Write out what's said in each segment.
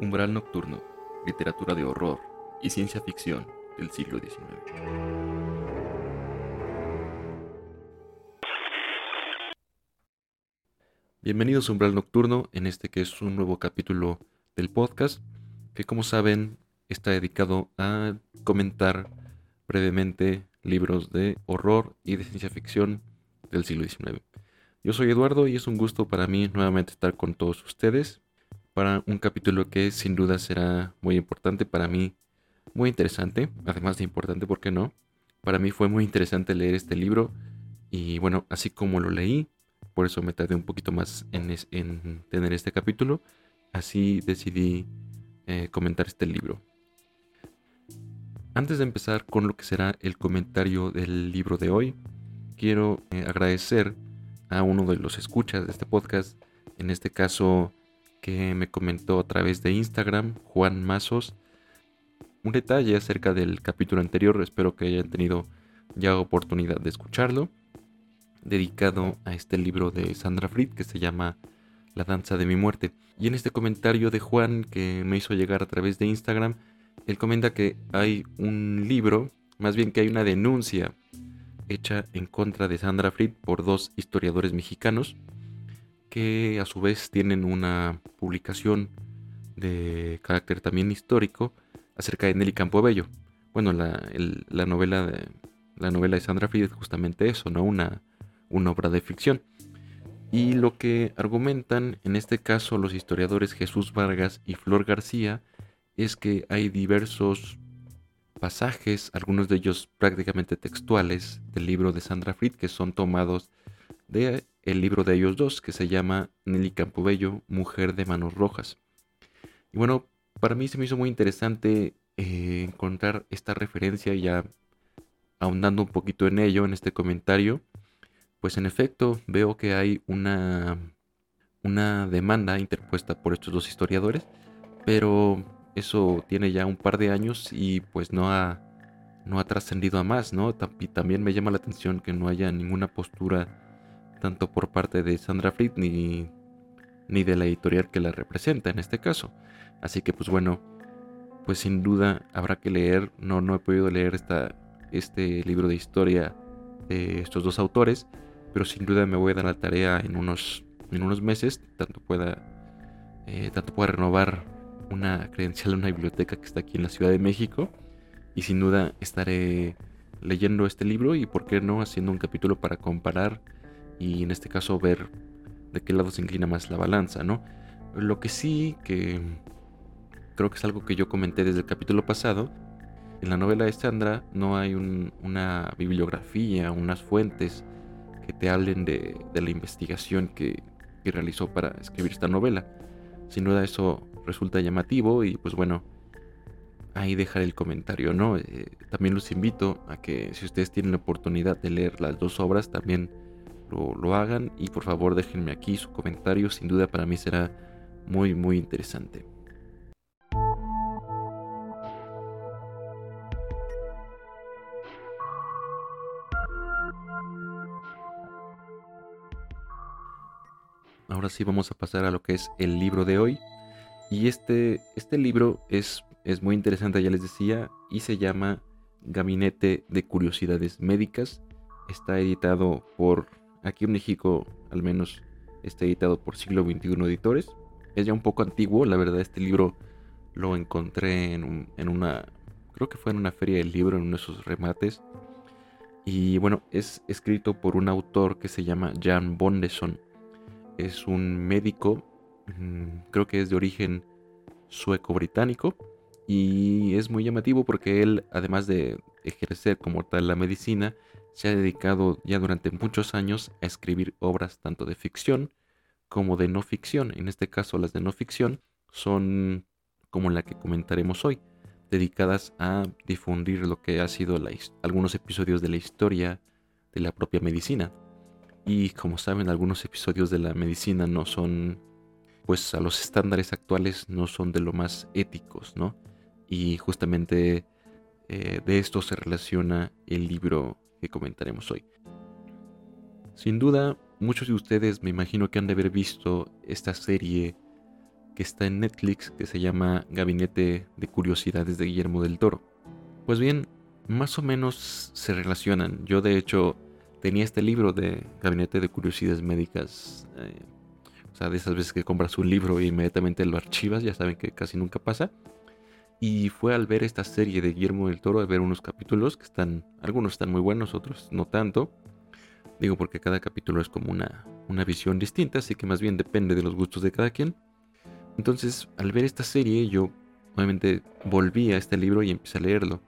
Umbral Nocturno, literatura de horror y ciencia ficción del siglo XIX. Bienvenidos a Umbral Nocturno, en este que es un nuevo capítulo del podcast, que como saben está dedicado a comentar brevemente libros de horror y de ciencia ficción del siglo XIX. Yo soy Eduardo y es un gusto para mí nuevamente estar con todos ustedes para un capítulo que sin duda será muy importante para mí, muy interesante, además de importante, ¿por qué no? Para mí fue muy interesante leer este libro y bueno, así como lo leí, por eso me tardé un poquito más en, tener este capítulo, así decidí eh, comentar este libro. Antes de empezar con lo que será el comentario del libro de hoy, quiero eh, agradecer a uno de los escuchas de este podcast, en este caso que me comentó a través de Instagram, Juan Mazos, un detalle acerca del capítulo anterior, espero que hayan tenido ya oportunidad de escucharlo, dedicado a este libro de Sandra Fried que se llama La danza de mi muerte. Y en este comentario de Juan que me hizo llegar a través de Instagram, él comenta que hay un libro, más bien que hay una denuncia hecha en contra de Sandra Fried por dos historiadores mexicanos, que a su vez tienen una publicación de carácter también histórico acerca de Nelly Campobello. Bueno, la, novela de, la novela de Sandra Fried es justamente eso, ¿no? Una, una obra de ficción. Y lo que argumentan en este caso los historiadores Jesús Vargas y Flor García es que hay diversos pasajes, algunos de ellos prácticamente textuales, del libro de Sandra Fried que son tomados de el libro de ellos dos, que se llama Nelly Campobello, Mujer de Manos Rojas. Y bueno, para mí se me hizo muy interesante eh, encontrar esta referencia ya ahondando un poquito en ello, en este comentario. Pues en efecto, veo que hay una, una demanda interpuesta por estos dos historiadores, pero eso tiene ya un par de años y pues no ha, no ha trascendido a más, ¿no? Y también me llama la atención que no haya ninguna postura tanto por parte de Sandra Fried ni, ni de la editorial que la representa en este caso. Así que pues bueno, pues sin duda habrá que leer, no, no he podido leer esta, este libro de historia de estos dos autores, pero sin duda me voy a dar la tarea en unos, en unos meses, tanto pueda, eh, tanto pueda renovar una credencial en una biblioteca que está aquí en la Ciudad de México. Y sin duda estaré leyendo este libro y por qué no haciendo un capítulo para comparar y en este caso ver de qué lado se inclina más la balanza, ¿no? Lo que sí que creo que es algo que yo comenté desde el capítulo pasado, en la novela de Sandra no hay una bibliografía, unas fuentes que te hablen de, la investigación que, realizó para escribir esta novela. Sin duda eso resulta llamativo y pues bueno, ahí dejar el comentario, ¿no? Eh, también los invito a que si ustedes tienen la oportunidad de leer las dos obras, también lo, hagan y por favor déjenme aquí su comentario, sin duda para mí será muy muy interesante. Ahora sí vamos a pasar a lo que es el libro de hoy. Y este, este libro es, es muy interesante, ya les decía, y se llama Gabinete de Curiosidades Médicas. Está editado por Aquí en México, al menos, está editado por Siglo XXI Editores. Es ya un poco antiguo, la verdad, este libro lo encontré en, una, creo que fue en una feria del libro, en uno de sus remates. Y bueno, es escrito por un autor que se llama Jan Bondeson. Es un médico, mm, creo que es de origen sueco-británico. Y es muy llamativo porque él, además de ejercer como tal la medicina, se ha dedicado ya durante muchos años a escribir obras tanto de ficción como de no ficción. En este caso las de no ficción son como la que comentaremos hoy, dedicadas a difundir lo que ha sido algunos episodios de la historia de la propia medicina. Y como saben, algunos episodios de la medicina no son, pues a los estándares actuales no son de lo más éticos, ¿no? Y justamente eh, de esto se relaciona el libro que comentaremos hoy. Sin duda, muchos de ustedes me imagino que han de haber visto esta serie que está en Netflix que se llama Gabinete de Curiosidades de Guillermo del Toro. Pues bien, más o menos se relacionan. Yo de hecho tenía este libro de Gabinete de Curiosidades Médicas. Eh, o sea, de esas veces que compras un libro e inmediatamente lo archivas, ya saben que casi nunca pasa. Y fue al ver esta serie de Guillermo del Toro, a ver unos capítulos que están, algunos están muy buenos, otros no tanto. Digo porque cada capítulo es como una, una visión distinta, así que más bien depende de los gustos de cada quien. Entonces, al ver esta serie, yo obviamente volví a este libro y empecé a leerlo.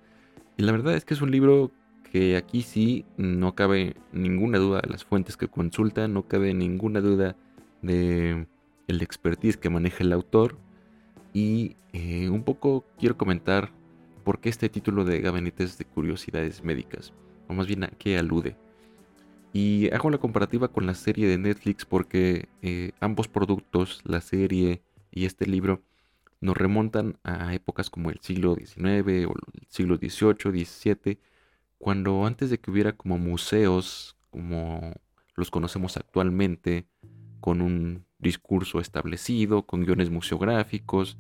Y la verdad es que es un libro que aquí sí no cabe ninguna duda de las fuentes que consulta, no cabe ninguna duda de el expertise que maneja el autor. Y eh, un poco quiero comentar por qué este título de Gabinetes de Curiosidades Médicas, o más bien a qué alude. Y hago la comparativa con la serie de Netflix porque eh, ambos productos, la serie y este libro nos remontan a épocas como el siglo XIX o el siglo XVIII, XVII, cuando antes de que hubiera como museos como los conocemos actualmente, con un discurso establecido, con guiones museográficos,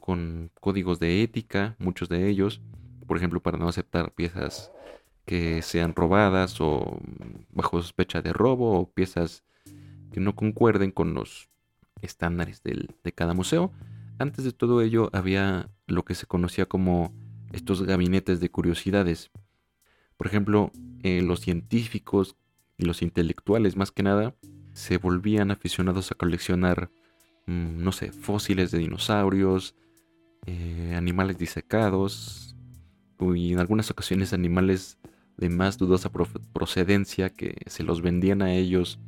con códigos de ética, muchos de ellos, por ejemplo, para no aceptar piezas que sean robadas o bajo sospecha de robo o piezas que no concuerden con los estándares de cada museo. Antes de todo ello había lo que se conocía como estos gabinetes de curiosidades. Por ejemplo, eh, los científicos y los intelectuales más que nada se volvían aficionados a coleccionar, mm, no sé, fósiles de dinosaurios, eh, animales disecados y en algunas ocasiones animales de más dudosa procedencia que se los vendían a ellos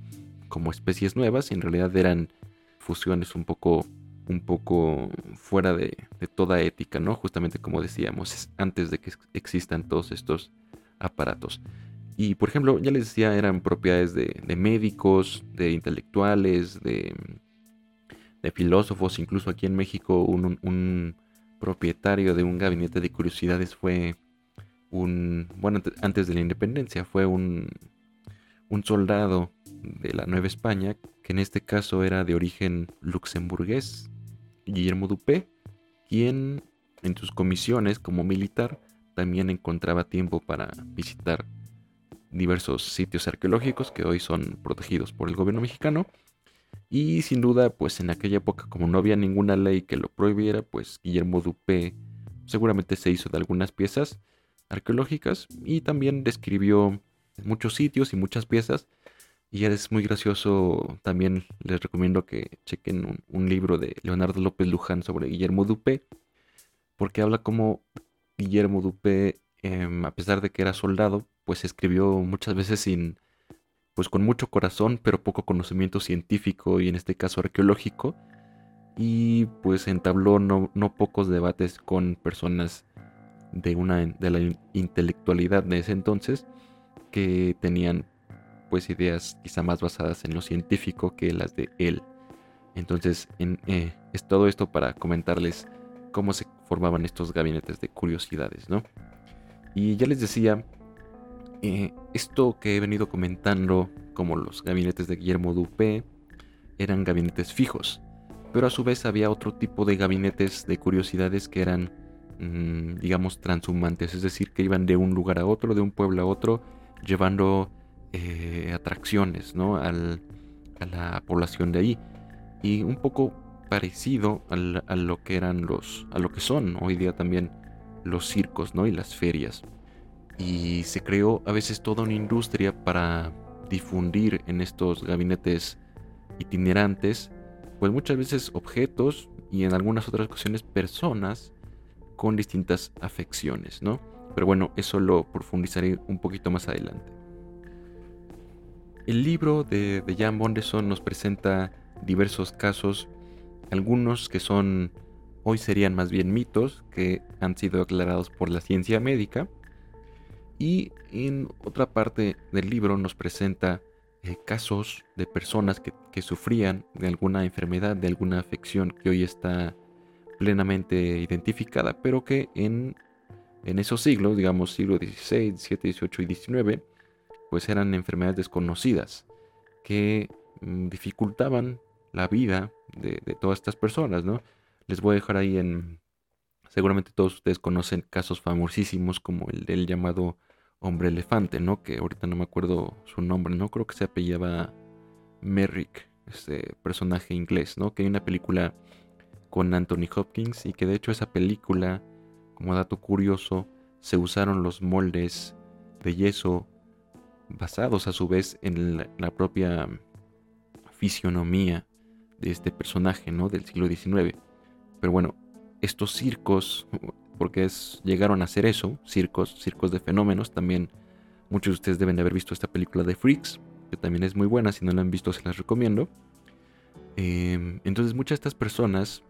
como especies nuevas y en realidad eran fusiones un poco, un poco fuera de, toda ética, ¿no? Justamente como decíamos, antes de que existan todos estos aparatos. Y por ejemplo, ya les decía, eran propiedades de, médicos, de intelectuales, de, filósofos, incluso aquí en México un, propietario de un gabinete de curiosidades fue un, bueno, antes de la independencia, fue un, un soldado de la Nueva España, que en este caso era de origen luxemburgués, Guillermo Dupé, quien en sus comisiones como militar también encontraba tiempo para visitar diversos sitios arqueológicos que hoy son protegidos por el gobierno mexicano. Y sin duda, pues en aquella época, como no había ninguna ley que lo prohibiera, pues Guillermo Dupé seguramente se hizo de algunas piezas arqueológicas y también describió muchos sitios y muchas piezas. Y es muy gracioso, también les recomiendo que chequen un, libro de Leonardo López Luján sobre Guillermo Dupé, porque habla como Guillermo Dupé, em, a pesar de que era soldado, pues escribió muchas veces sin, pues con mucho corazón, pero poco conocimiento científico y en este caso arqueológico. Y pues entabló no, no pocos debates con personas de, una, de la intelectualidad de ese entonces que tenían pues ideas quizá más basadas en lo científico que las de él. Entonces eh, es todo esto para comentarles cómo se formaban estos gabinetes de curiosidades, ¿no? Y ya les decía, eh, esto que he venido comentando, como los gabinetes de Guillermo Dupé, eran gabinetes fijos, pero a su vez había otro tipo de gabinetes de curiosidades que eran, mm, digamos, transhumantes, es decir, que iban de un lugar a otro, de un pueblo a otro, llevando eh, atracciones ¿no? a la población de ahí. Y un poco parecido a lo que eran los, a lo que son hoy día también los circos ¿no? y las ferias. Y se creó a veces toda una industria para difundir en estos gabinetes itinerantes, pues muchas veces objetos y en algunas otras ocasiones personas con distintas afecciones, ¿no? Pero bueno, eso lo profundizaré un poquito más adelante. El libro de, Jan Bondeson nos presenta diversos casos, algunos que son, hoy serían más bien mitos, que han sido aclarados por la ciencia médica, y en otra parte del libro nos presenta eh, casos de personas que, sufrían de alguna enfermedad, de alguna afección que hoy está plenamente identificada, pero que en, en esos siglos, digamos siglo XVI, XVII, XVIII y XIX, pues eran enfermedades desconocidas que mm, dificultaban la vida de, todas estas personas, ¿no? Les voy a dejar ahí en... Seguramente todos ustedes conocen casos famosísimos como el del llamado hombre elefante, ¿no? Que ahorita no me acuerdo su nombre, ¿no? Creo que se apellidaba Merrick, este personaje inglés, ¿no? Que hay una película con Anthony Hopkins y que de hecho esa película, como dato curioso, se usaron los moldes de yeso basados a su vez en la, propia fisionomía de este personaje, ¿no? Del siglo XIX. Pero bueno, estos circos, porque es, llegaron a ser eso, circos, circos de fenómenos, también muchos de ustedes deben de haber visto esta película de Freaks, que también es muy buena, si no la han visto se las recomiendo. Em, entonces muchas de estas personas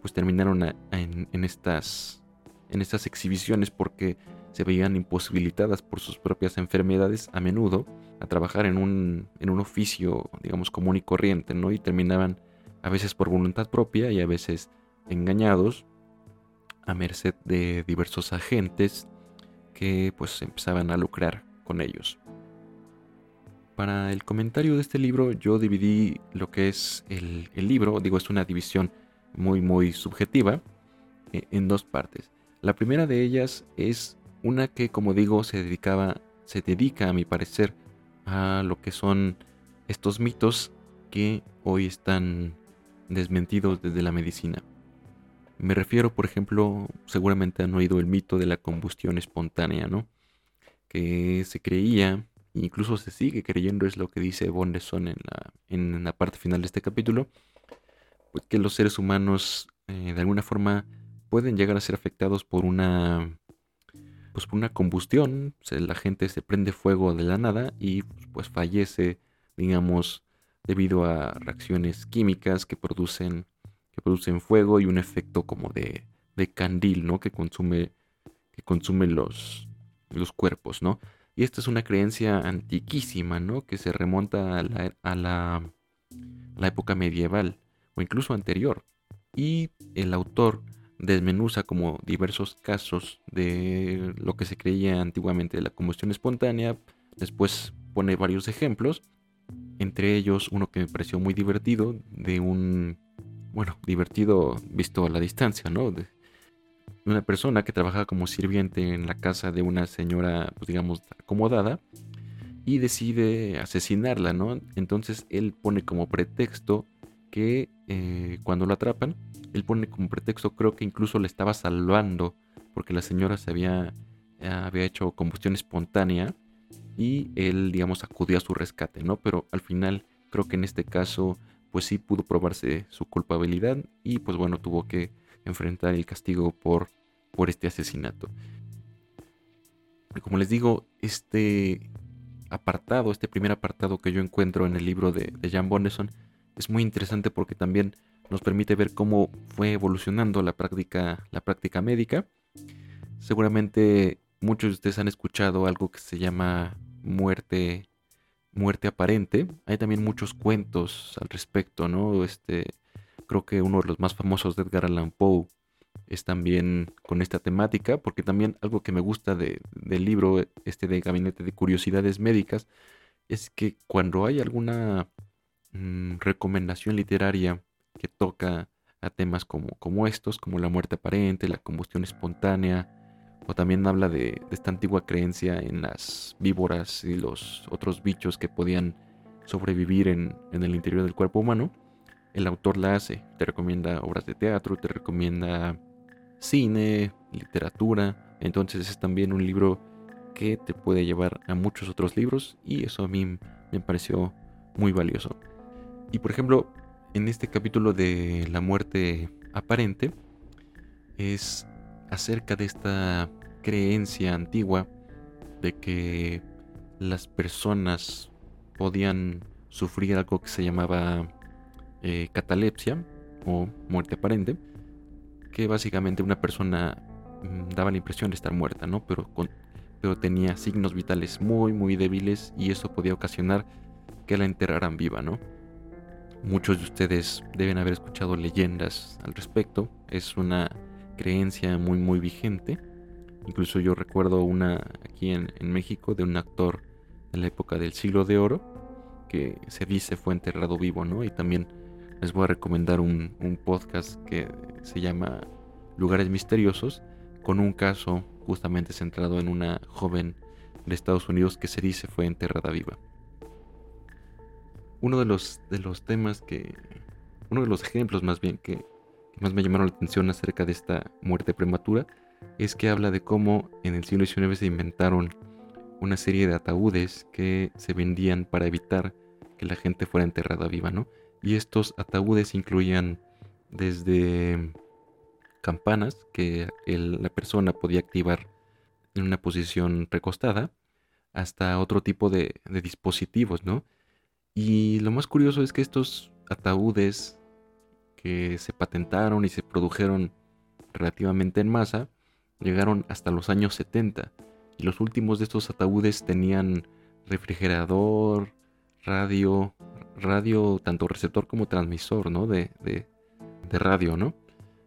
pues terminaron en, estas, en estas exhibiciones porque se veían imposibilitadas por sus propias enfermedades a menudo a trabajar en un, en un oficio, digamos, común y corriente, ¿no? Y terminaban a veces por voluntad propia y a veces engañados a merced de diversos agentes que pues empezaban a lucrar con ellos. Para el comentario de este libro yo dividí lo que es el, libro, digo es una división muy muy subjetiva, eh, en dos partes. La primera de ellas es una que, como digo, se dedicaba, se dedica, a mi parecer, a lo que son estos mitos que hoy están desmentidos desde la medicina. Me refiero, por ejemplo, seguramente han oído el mito de la combustión espontánea, ¿no? Que se creía, incluso se sigue creyendo, es lo que dice Bondeson en la, en la parte final de este capítulo, pues que los seres humanos eh, de alguna forma pueden llegar a ser afectados por una pues por una combustión, la gente se prende fuego de la nada y pues fallece, digamos, debido a reacciones químicas que producen, que producen fuego y un efecto como de, de candil, ¿no? Que consume, que consume los, los cuerpos, ¿no? Y esta es una creencia antiquísima, ¿no? Que se remonta a la, a la, a la época medieval o incluso anterior. Y el autor desmenuza como diversos casos de lo que se creía antiguamente de la combustión espontánea, después pone varios ejemplos, entre ellos uno que me pareció muy divertido, de un, bueno, divertido visto a la distancia, ¿no? De una persona que trabajaba como sirviente en la casa de una señora, pues digamos, acomodada, y decide asesinarla, ¿no? Entonces él pone como pretexto que eh, cuando lo atrapan, él pone como pretexto, creo que incluso le estaba salvando porque la señora se había, había hecho combustión espontánea y él, digamos, acudió a su rescate, ¿no? Pero al final creo que en este caso, pues sí pudo probarse su culpabilidad y pues bueno, tuvo que enfrentar el castigo por, por este asesinato. como les digo, este apartado, este primer apartado que yo encuentro en el libro de, de Jan Bonneson, es muy interesante porque también nos permite ver cómo fue evolucionando la práctica, la práctica médica. Seguramente muchos de ustedes han escuchado algo que se llama muerte, muerte aparente. Hay también muchos cuentos al respecto, ¿no? Este, creo que uno de los más famosos de Edgar Allan Poe es también con esta temática, porque también algo que me gusta del libro este de Gabinete de Curiosidades Médicas es que cuando hay alguna mm, recomendación literaria que toca a temas como, como estos, como la muerte aparente, la combustión espontánea, o también habla de, esta antigua creencia en las víboras y los otros bichos que podían sobrevivir en, en, el interior del cuerpo humano, el autor la hace, te recomienda obras de teatro, te recomienda cine, literatura, entonces es también un libro que te puede llevar a muchos otros libros y eso a mí me pareció muy valioso. Y por ejemplo, en este capítulo de la muerte aparente es acerca de esta creencia antigua de que las personas podían sufrir algo que se llamaba eh, catalepsia o muerte aparente, que básicamente una persona mm, daba la impresión de estar muerta, ¿no? Pero, pero tenía signos vitales muy, muy débiles y eso podía ocasionar que la enterraran viva, ¿no? Muchos de ustedes deben haber escuchado leyendas al respecto. Es una creencia muy muy vigente. Incluso yo recuerdo una aquí en, México de un actor de la época del siglo de oro que se dice fue enterrado vivo, ¿no? Y también les voy a recomendar un, podcast que se llama Lugares Misteriosos, con un caso justamente centrado en una joven de Estados Unidos que se dice fue enterrada viva. Uno de los, de los temas que, uno de los ejemplos más bien que más me llamaron la atención acerca de esta muerte prematura es que habla de cómo en el siglo XIX se inventaron una serie de ataúdes que se vendían para evitar que la gente fuera enterrada viva, ¿no? Y estos ataúdes incluían desde campanas que la persona podía activar en una posición recostada, hasta otro tipo de, de dispositivos, ¿no? Y lo más curioso es que estos ataúdes se patentaron y se produjeron relativamente en masa, llegaron hasta los años 70 y los últimos de estos ataúdes tenían refrigerador, radio, radio tanto receptor como transmisor, ¿no? De, de, radio, ¿no?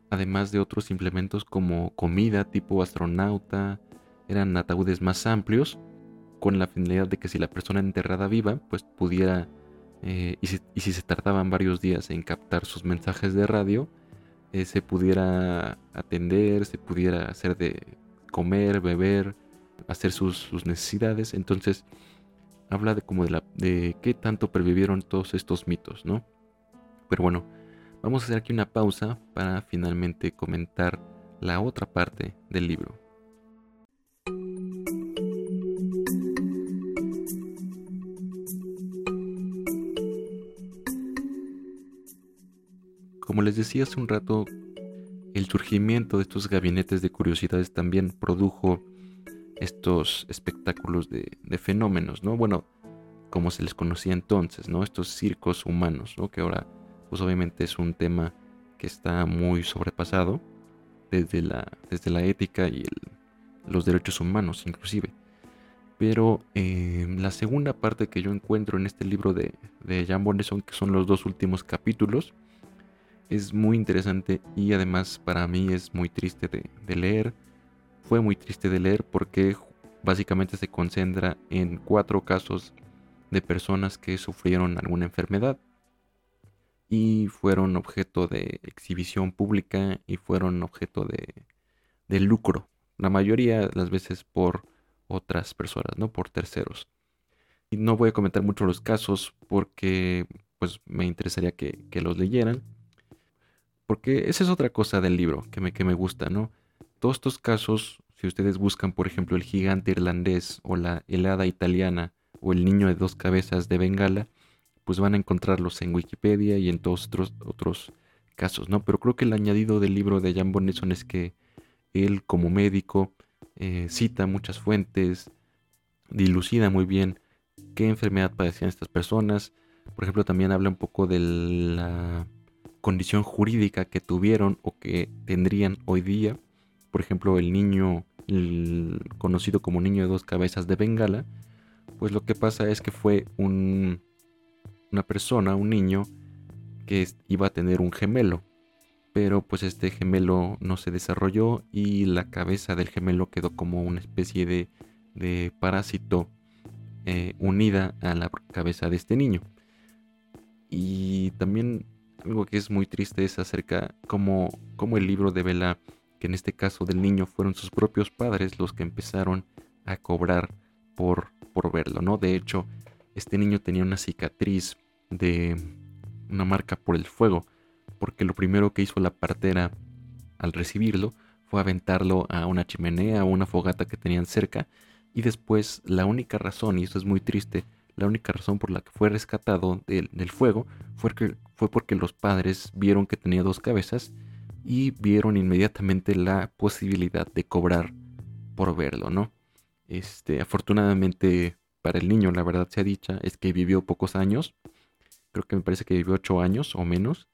Además de otros implementos como comida tipo astronauta, eran ataúdes más amplios con la finalidad de que si la persona enterrada viva, pues pudiera, eh, y, si, se tardaban varios días en captar sus mensajes de radio, eh, se pudiera atender, se pudiera hacer de comer, beber, hacer sus, necesidades. Entonces, habla de como de, la, de qué tanto pervivieron todos estos mitos, ¿no? Pero bueno, vamos a hacer aquí una pausa para finalmente comentar la otra parte del libro. Como les decía hace un rato, el surgimiento de estos gabinetes de curiosidades también produjo estos espectáculos de, fenómenos, ¿no? Bueno, como se les conocía entonces, ¿no? Estos circos humanos, ¿no? Que ahora, pues obviamente es un tema que está muy sobrepasado desde la, desde la ética y los derechos humanos inclusive. Pero eh, la segunda parte que yo encuentro en este libro de, de Jan que son los dos últimos capítulos, es muy interesante y además para mí es muy triste de, leer. Fue muy triste de leer porque básicamente se concentra en cuatro casos de personas que sufrieron alguna enfermedad y fueron objeto de exhibición pública y fueron objeto de, de lucro. La mayoría de las veces por otras personas, no por terceros. Y no voy a comentar mucho los casos porque pues me interesaría que, que los leyeran porque esa es otra cosa del libro que me, que me gusta, ¿no? Todos estos casos, si ustedes buscan, por ejemplo, el gigante irlandés o la helada italiana o el niño de dos cabezas de Bengala, pues van a encontrarlos en Wikipedia y en todos otros, otros casos, ¿no? Pero creo que el añadido del libro de Jan Bonneson es que él como médico eh, cita muchas fuentes, dilucida muy bien qué enfermedad padecían estas personas. Por ejemplo, también habla un poco de la condición jurídica que tuvieron o que tendrían hoy día. Por ejemplo, el niño conocido como niño de dos cabezas de Bengala, pues lo que pasa es que fue un, una persona, un niño, que iba a tener un gemelo. Pero pues este gemelo no se desarrolló y la cabeza del gemelo quedó como una especie de, de parásito eh, unida a la cabeza de este niño. Y también algo que es muy triste es acerca cómo, cómo el libro devela que en este caso del niño fueron sus propios padres los que empezaron a cobrar por, por verlo, ¿no? De hecho, este niño tenía una cicatriz de una marca por el fuego, porque lo primero que hizo la partera al recibirlo fue aventarlo a una chimenea o una fogata que tenían cerca, y después la única razón, y esto es muy triste, la única razón por la que fue rescatado del, fuego fue, que, fue porque los padres vieron que tenía dos cabezas y vieron inmediatamente la posibilidad de cobrar por verlo, ¿no? Este, afortunadamente para el niño, la verdad sea dicha, es que vivió pocos años. Creo que me parece que vivió ocho años o menos.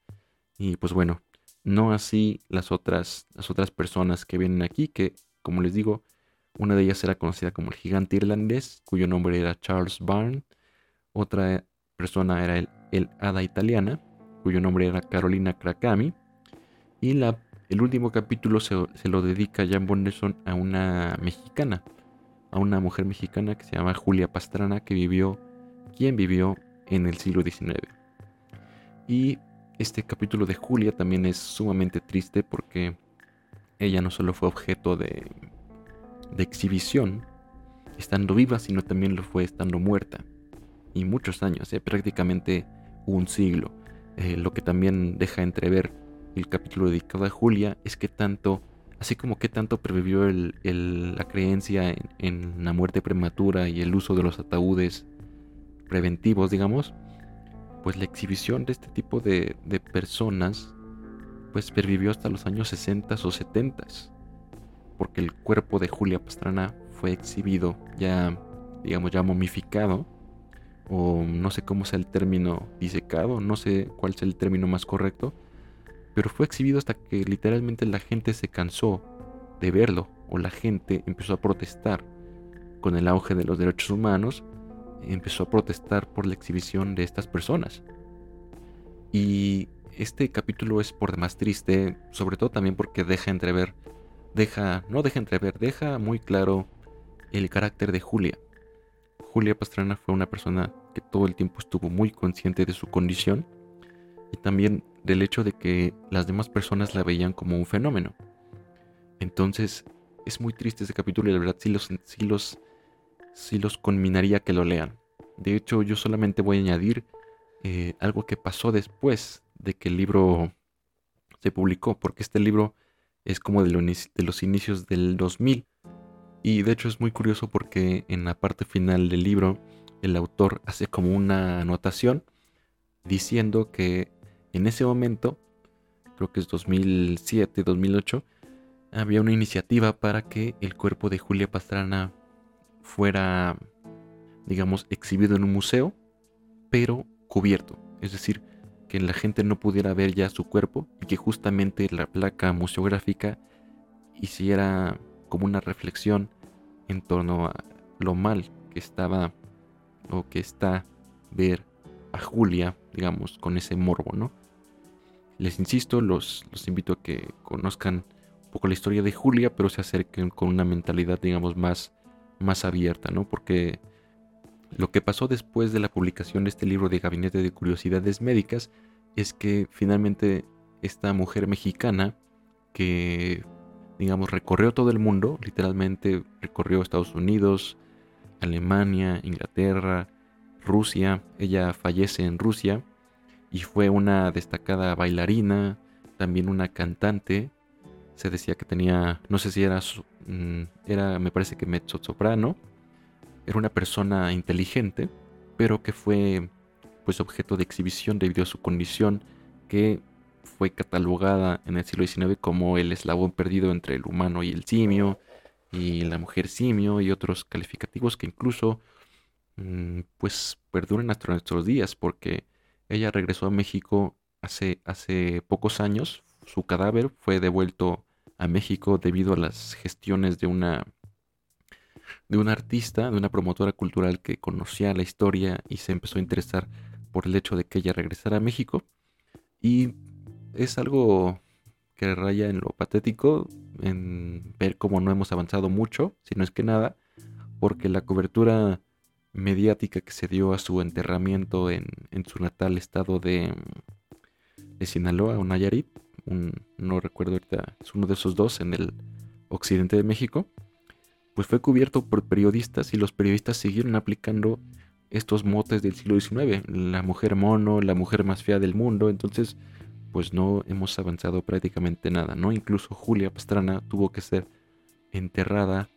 Y pues bueno, no así las otras, las otras personas que vienen aquí, que como les digo, una de ellas era conocida como el gigante irlandés, cuyo nombre era Charles Barn. Otra persona era el, el hada italiana, cuyo nombre era Carolina Krakami. Y el último capítulo se, lo dedica Jan Bonneson a una mexicana, a una mujer mexicana que se llama Julia Pastrana, que vivió, quien vivió en el siglo XIX. Y Este capítulo de Julia también es sumamente triste porque ella no solo fue objeto de, de exhibición estando viva, sino también lo fue estando muerta. Y muchos años, ¿eh? prácticamente un siglo. Eh, lo que también deja entrever el capítulo dedicado a Julia es que tanto, así como que tanto previvió la creencia en, la muerte prematura y el uso de los ataúdes preventivos, digamos, pues la exhibición de este tipo de, de personas pues pervivió hasta los años 60 o 70, porque el cuerpo de Julia Pastrana fue exhibido ya, digamos, ya momificado, o no sé cómo sea el término disecado, no sé cuál es el término más correcto, pero fue exhibido hasta que literalmente la gente se cansó de verlo, o la gente empezó a protestar con el auge de los derechos humanos, empezó a protestar por la exhibición de estas personas. Y este capítulo es por demás triste, sobre todo también porque deja entrever, deja, no deja entrever, deja muy claro el carácter de Julia. Julia Pastrana fue una persona que todo el tiempo estuvo muy consciente de su condición y también del hecho de que las demás personas la veían como un fenómeno. Entonces es muy triste ese capítulo y la verdad sí los, sí los, sí los conminaría que lo lean. De hecho yo solamente voy a añadir eh, algo que pasó después de que el libro se publicó, porque este libro es como de, de los inicios del 2000 y de hecho es muy curioso porque en la parte final del libro el autor hace como una anotación diciendo que en ese momento, creo que es 2007, 2008, había una iniciativa para que el cuerpo de Julia Pastrana fuera, digamos, exhibido en un museo, pero cubierto. Es decir, que la gente no pudiera ver ya su cuerpo y que justamente la placa museográfica hiciera como una reflexión en torno a lo mal que estaba o que está ver a Julia, digamos, con ese morbo, ¿no? Les insisto, los, los invito a que conozcan un poco la historia de Julia, pero se acerquen con una mentalidad, digamos, más, más abierta, ¿no? Porque lo que pasó después de la publicación de este libro de Gabinete de Curiosidades Médicas es que finalmente esta mujer mexicana que digamos, recorrió todo el mundo, literalmente recorrió Estados Unidos, Alemania, Inglaterra, Rusia. Ella fallece en Rusia y fue una destacada bailarina, también una cantante. Se decía que tenía, no sé si era, mm, era me parece que mezzo soprano. Era una persona inteligente, pero que fue pues objeto de exhibición debido a su condición que fue catalogada en el siglo XIX como el eslabón perdido entre el humano y el simio, y la mujer simio, y otros calificativos que incluso mm, pues perduran hasta nuestros días, porque ella regresó a México hace, hace pocos años, su cadáver fue devuelto a México debido a las gestiones de una de una artista, de una promotora cultural que conocía la historia y se empezó a interesar por el hecho de que ella regresara a México. Y es algo que raya en lo patético, en ver cómo no hemos avanzado mucho, si no es que nada, porque la cobertura mediática que se dio a su enterramiento en, su natal estado de, de Sinaloa o Nayarit, no recuerdo ahorita, es uno de esos dos en el occidente de México, pues fue cubierto por periodistas y los periodistas siguieron aplicando estos motes del siglo XIX, la mujer mono, la mujer más fea del mundo, entonces pues no hemos avanzado prácticamente nada, ¿no? Incluso Julia Pastrana tuvo que ser enterrada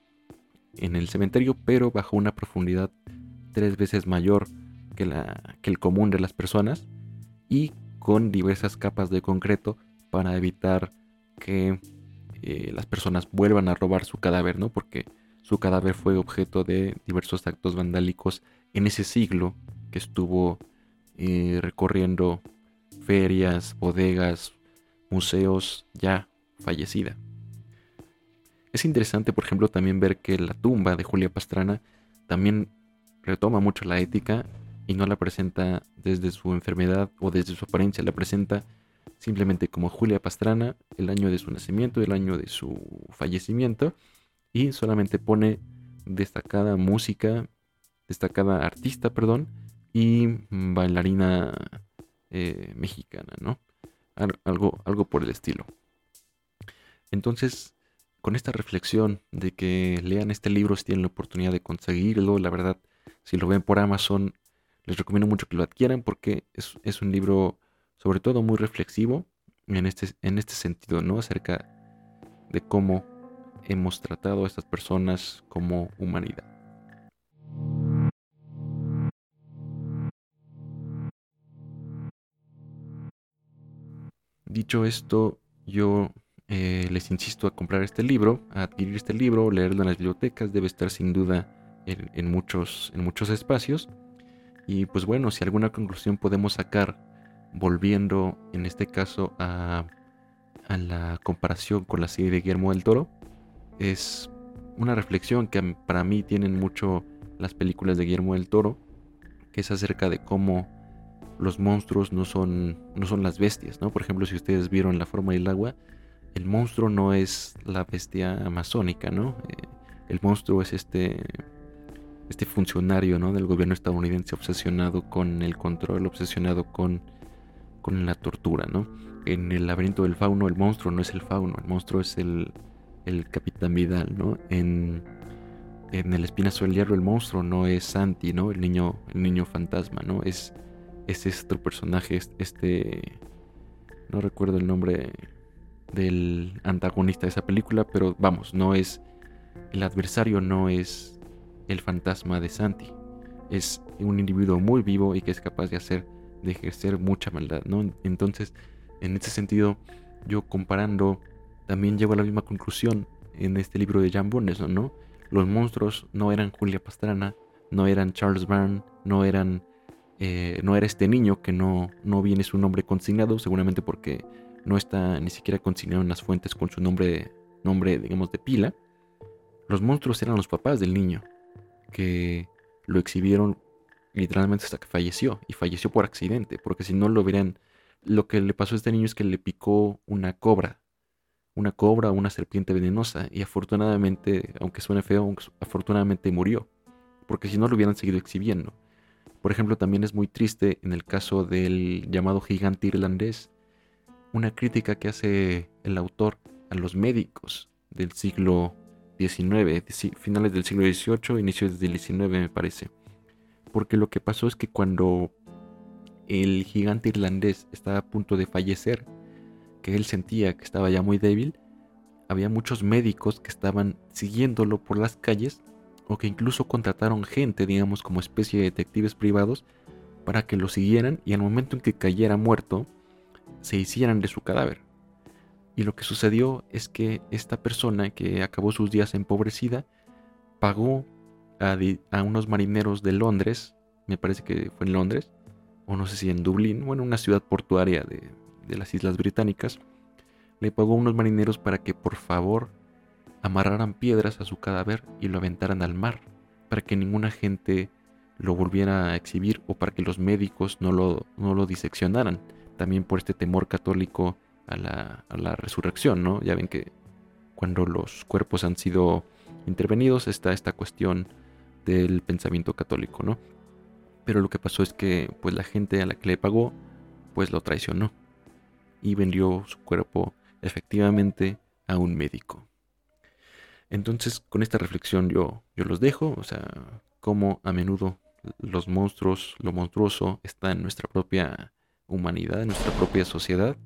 en el cementerio, pero bajo una profundidad tres veces mayor que, la, que el común de las personas y con diversas capas de concreto para evitar que eh, las personas vuelvan a robar su cadáver, ¿no? Porque su cadáver fue objeto de diversos actos vandálicos en ese siglo que estuvo eh, recorriendo ferias, bodegas, museos ya fallecida. Es interesante, por ejemplo, también ver que la tumba de Julia Pastrana también retoma mucho la ética y no la presenta desde su enfermedad o desde su apariencia, la presenta simplemente como Julia Pastrana, el año de su nacimiento, el año de su fallecimiento, y solamente pone destacada música, destacada artista, perdón, y bailarina eh, mexicana, ¿no? algo, algo por el estilo. Entonces, con esta reflexión de que lean este libro si tienen la oportunidad de conseguirlo, la verdad, si lo ven por Amazon, les recomiendo mucho que lo adquieran porque es, un libro sobre todo muy reflexivo en este, en este sentido, ¿no? Acerca de cómo hemos tratado a estas personas como humanidad. Dicho esto, yo eh, les insisto a comprar este libro, a adquirir este libro, leerlo en las bibliotecas, debe estar sin duda en, muchos, en muchos espacios. Y pues bueno, si alguna conclusión podemos sacar, volviendo en este caso a, a la comparación con la serie de Guillermo del Toro, es una reflexión que para mí tienen mucho las películas de Guillermo del Toro, que es acerca de cómo los monstruos no son, no son las bestias, ¿no? Por ejemplo, si ustedes vieron La forma del agua, el monstruo no es la bestia amazónica, ¿no? Eh, el monstruo es este, este funcionario, ¿no? Del gobierno estadounidense obsesionado con el control, obsesionado con, con la tortura, ¿no? En el laberinto del fauno, el monstruo no es el fauno, el monstruo es el, el capitán Vidal, ¿no? En, en el espinazo del hierro, el monstruo no es Santi, ¿no? El niño, el niño fantasma, ¿no? Es, es este personaje, este... No recuerdo el nombre del antagonista de esa película, pero vamos, no es el adversario no es el fantasma de Santi, es un individuo muy vivo y que es capaz de hacer de ejercer mucha maldad, ¿no? Entonces, en ese sentido, yo comparando también llego a la misma conclusión en este libro de Jan Bonneson, ¿no? Los monstruos no eran Julia Pastrana, no eran Charles Byrne, no eran eh, no era este niño que no, no viene su nombre consignado, seguramente porque no está ni siquiera consignado en las fuentes con su nombre, nombre digamos, de pila. Los monstruos eran los papás del niño, que lo exhibieron literalmente hasta que falleció, y falleció por accidente, porque si no lo hubieran... Lo que le pasó a este niño es que le picó una cobra, una cobra o una serpiente venenosa, y afortunadamente, aunque suene feo, afortunadamente murió, porque si no lo hubieran seguido exhibiendo. Por ejemplo, también es muy triste en el caso del llamado gigante irlandés, una crítica que hace el autor a los médicos del siglo XIX, finales del siglo XVIII, inicios del XIX me parece. Porque lo que pasó es que cuando el gigante irlandés estaba a punto de fallecer, que él sentía que estaba ya muy débil, había muchos médicos que estaban siguiéndolo por las calles o que incluso contrataron gente, digamos, como especie de detectives privados para que lo siguieran y al momento en que cayera muerto, se hicieran de su cadáver. Y lo que sucedió es que esta persona que acabó sus días empobrecida pagó a, unos marineros de Londres, me parece que fue en Londres, o no sé si en Dublín, bueno, una ciudad portuaria de, de las Islas Británicas, le pagó a unos marineros para que por favor amarraran piedras a su cadáver y lo aventaran al mar, para que ninguna gente lo volviera a exhibir o para que los médicos no lo, no lo diseccionaran también por este temor católico a la, resurrección, ¿no? Ya ven que cuando los cuerpos han sido intervenidos está esta cuestión del pensamiento católico, ¿no? Pero lo que pasó es que pues la gente a la que le pagó pues lo traicionó y vendió su cuerpo efectivamente a un médico. Entonces con esta reflexión yo, yo los dejo, o sea, cómo a menudo los monstruos, lo monstruoso está en nuestra propia humanidad, en nuestra propia sociedad.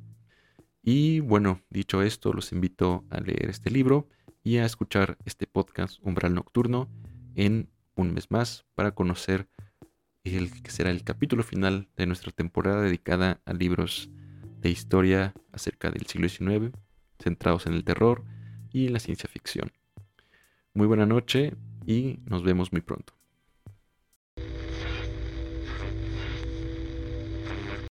Y bueno, dicho esto, los invito a leer este libro y a escuchar este podcast Umbral Nocturno en un mes más para conocer el que será el capítulo final de nuestra temporada dedicada a libros de historia acerca del siglo XIX, centrados en el terror y la ciencia ficción. Muy buena noche y nos vemos muy pronto.